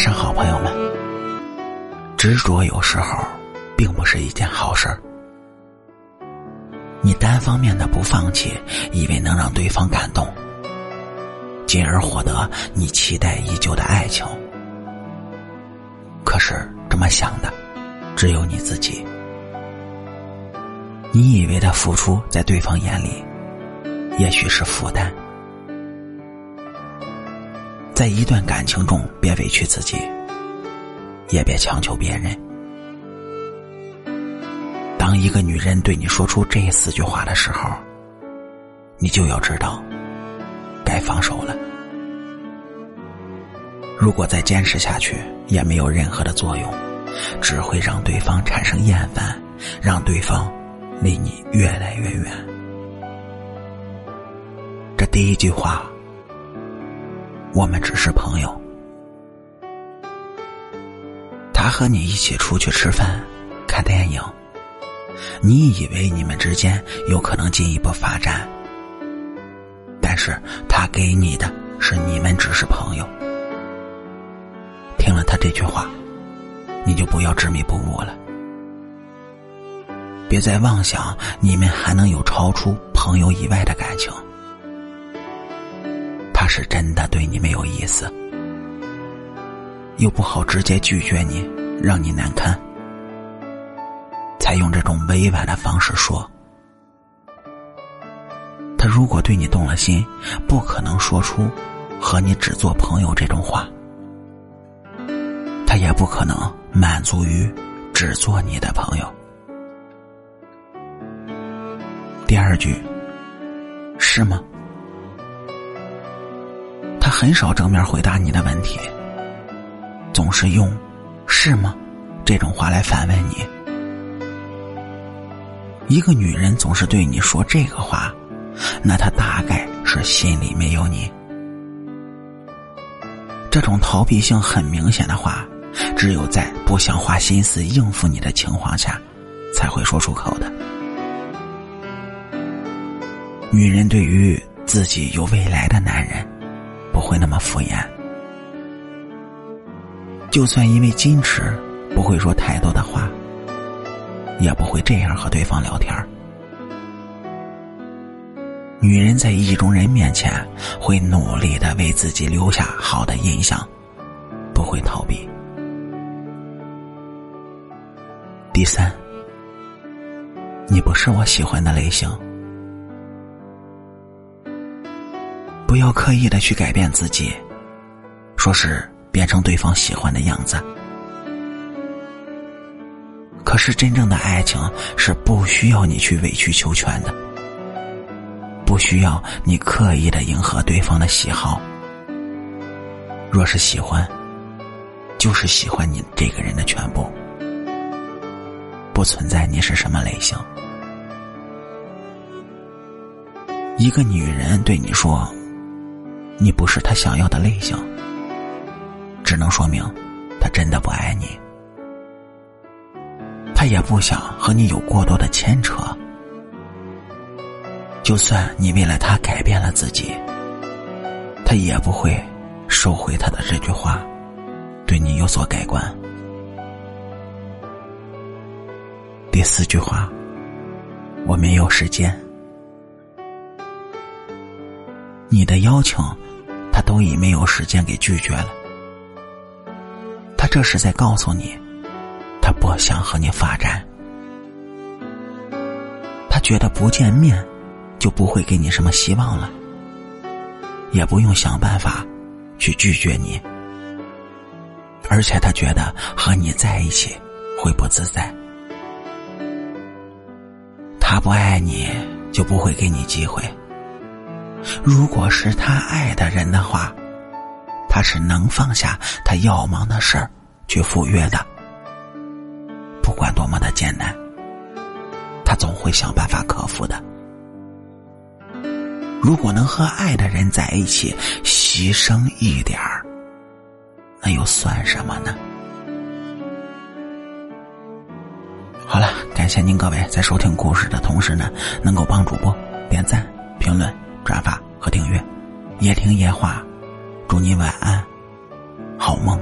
上好，朋友们。执着有时候并不是一件好事儿。你单方面的不放弃，以为能让对方感动，进而获得你期待已久的爱情。可是这么想的，只有你自己。你以为的付出，在对方眼里，也许是负担。在一段感情中，别委屈自己，也别强求别人。当一个女人对你说出这四句话的时候，你就要知道，该放手了。如果再坚持下去，也没有任何的作用，只会让对方产生厌烦，让对方离你越来越远。这第一句话，我们只是朋友。他和你一起出去吃饭、看电影，你以为你们之间有可能进一步发展，但是他给你的是你们只是朋友。听了他这句话，你就不要执迷不悟了。别再妄想你们还能有超出朋友以外的感情。是真的对你没有意思，又不好直接拒绝你，让你难堪，才用这种委婉的方式说。他如果对你动了心，不可能说出和你只做朋友这种话。他也不可能满足于只做你的朋友。第二句，是吗？很少正面回答你的问题，总是用“是吗”这种话来反问你。一个女人总是对你说这个话，那她大概是心里没有你。这种逃避性很明显的话。只有在不想花心思应付你的情况下，才会说出口的。女人对于自己有未来的男人，不会那么敷衍。就算因为矜持，不会说太多的话，也不会这样和对方聊天女人在意中人面前，会努力的为自己留下好的印象，不会逃避。第三，你不是我喜欢的类型，不要刻意的去改变自己，说是变成对方喜欢的样子。可是真正的爱情是不需要你去委曲求全的，不需要你刻意的迎合对方的喜好。若是喜欢，就是喜欢你这个人的全部。不存在你是什么类型。一个女人对你说：“你不是他想要的类型。”只能说明，他真的不爱你。他也不想和你有过多的牵扯。就算你为了他改变了自己，他也不会收回他的这句话，对你有所改观。第四句话，我没有时间。你的邀请，都已没有时间给拒绝了。他这是在告诉你，他不想和你发展。他觉得不见面，就不会给你什么希望了，也不用想办法去拒绝你。而且他觉得和你在一起会不自在。他不爱你，就不会给你机会。如果是他爱的人的话，他是能放下他要忙的事儿去赴约的。不管多么的艰难，他总会想办法克服的。如果能和爱的人在一起，牺牲一点儿，那又算什么呢？好了，感谢您各位在收听故事的同时呢，能够帮主播点赞、评论、转发和订阅。夜听夜话，祝你晚安，好梦。